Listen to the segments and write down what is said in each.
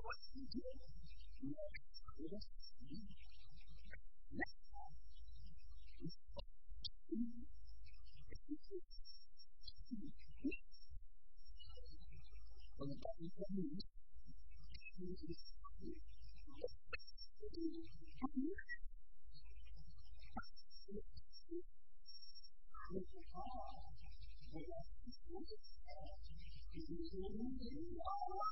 what you did. You know, you just see. Now, it's When the body comes, Thank you.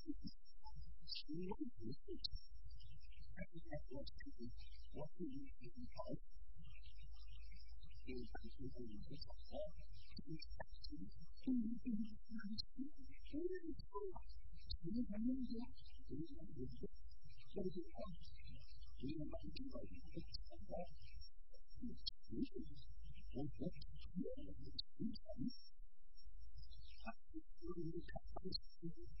we want to do this. I think that's what people, what do you think in life? Is that you can do this or that? Is that you can do this or that? What do you think? Do you want to do that? Do you want to do this? What do you want? Do you want to do like this or that? It's true. Well, that's true. It's true. That's true. That's true. That's true.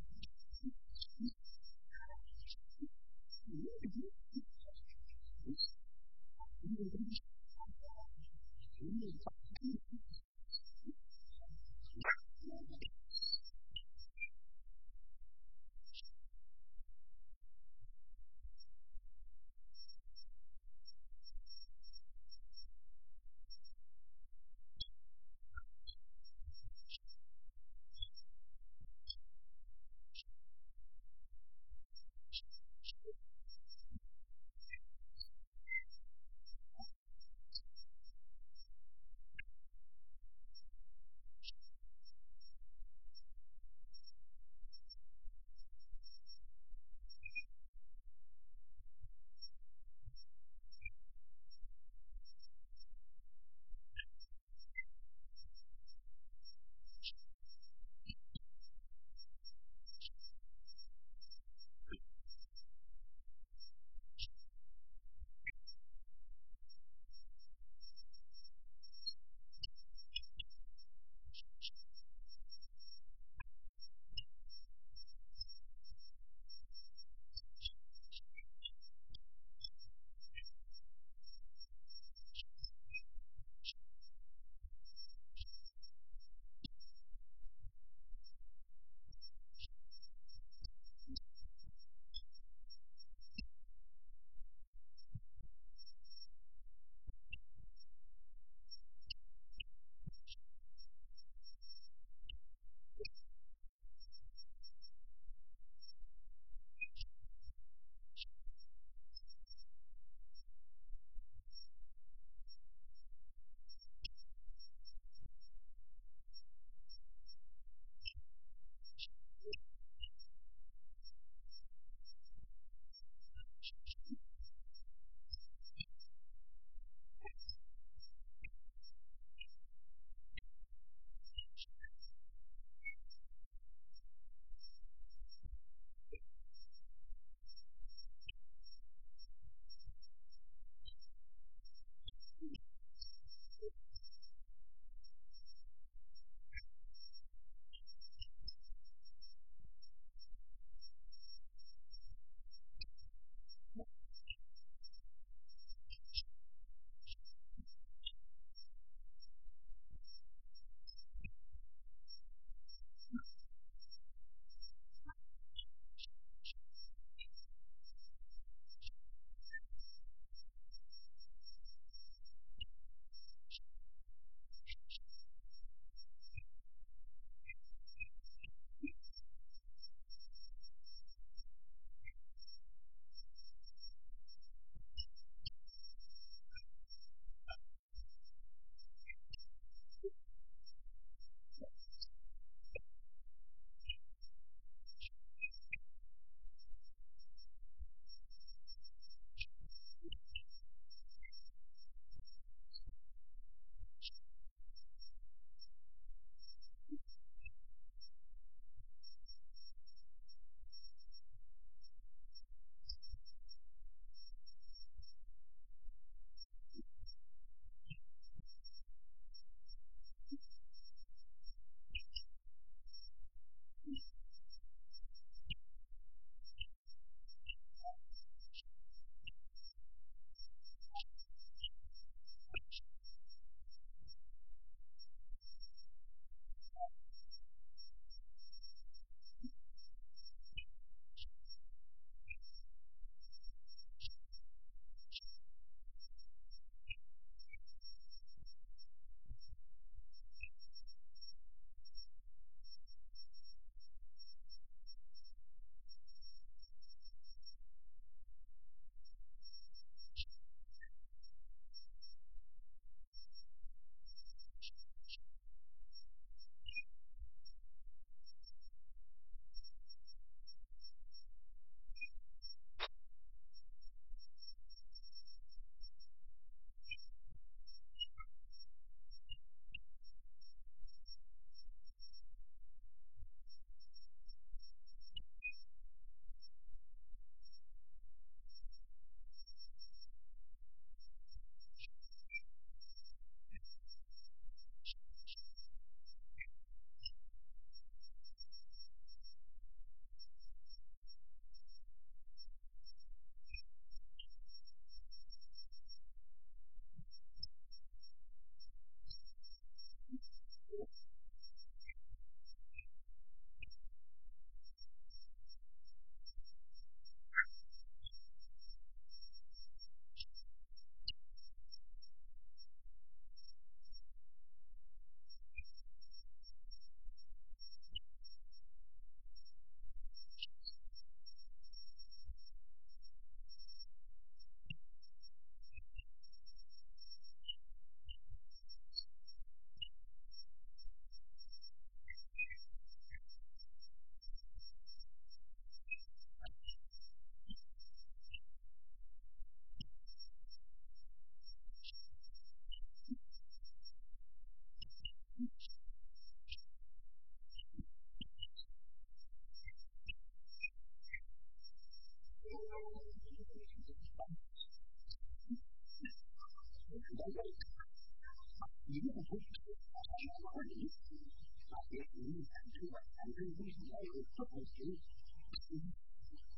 你产生的产生的东西要有不同形式，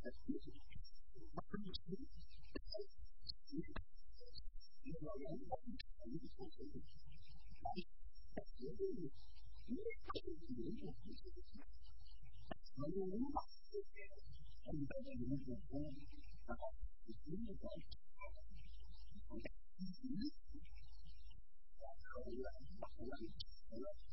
呃，不同形式，那个人工产生的东西，来来决定你你产生的人工形式，我们无法直接按照这个人工工，然后直接把我们，我们，我们，我们。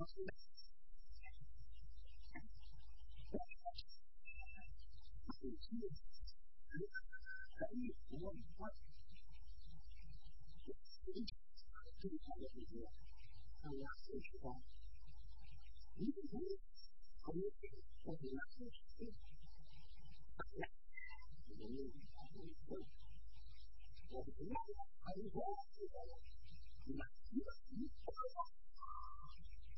我们不要还是说，你们你们你们。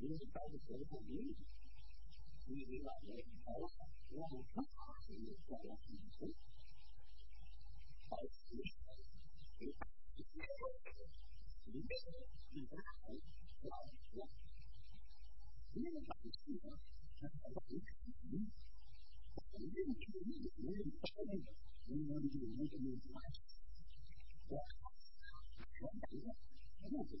music by the political music. We realize that both one and the other music are created. It's never never designed by one. Even by the two, that's how it is. We didn't do it. We didn't follow it. We wanted to do it. We didn't do it. That's how it is. That's how it is.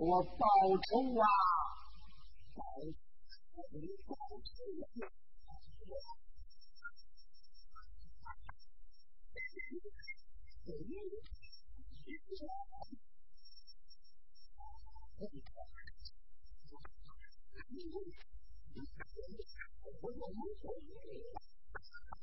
我报仇啊！报仇！报仇！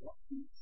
What?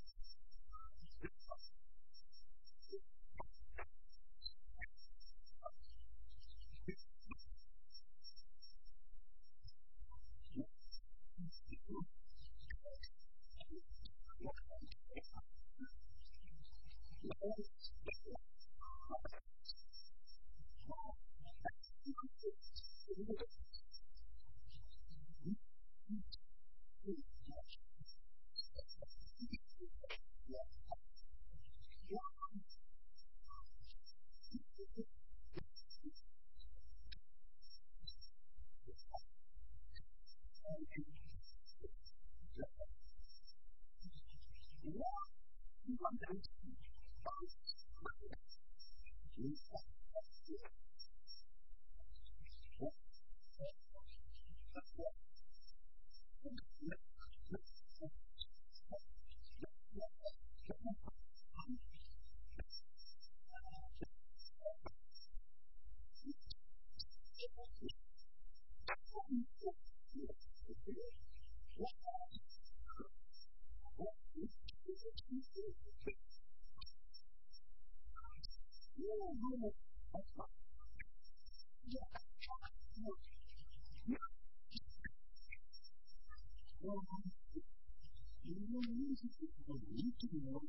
to be to that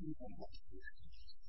Thank you.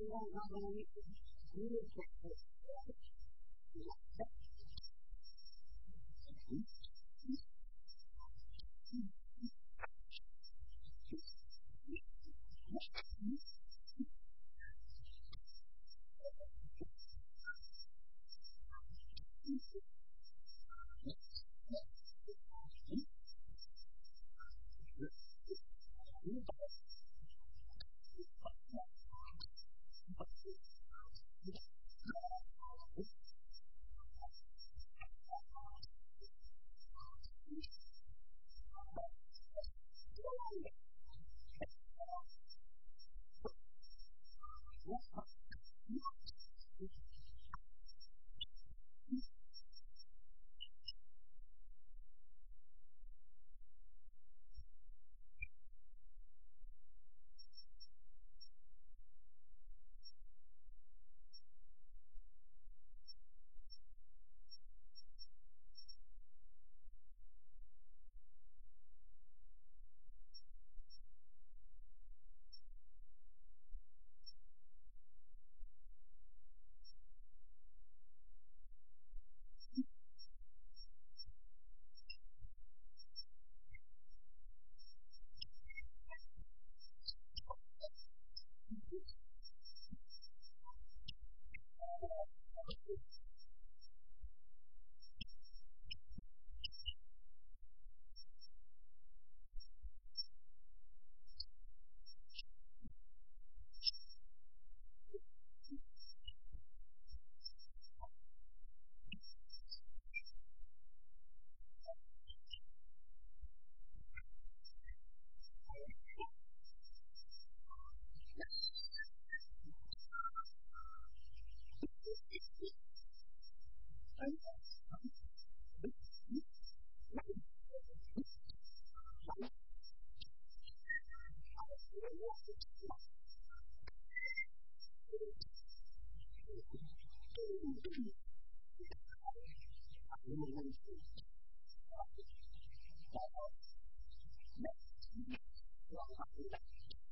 We don't know when we can do it.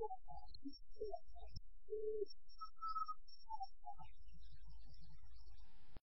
Thank you.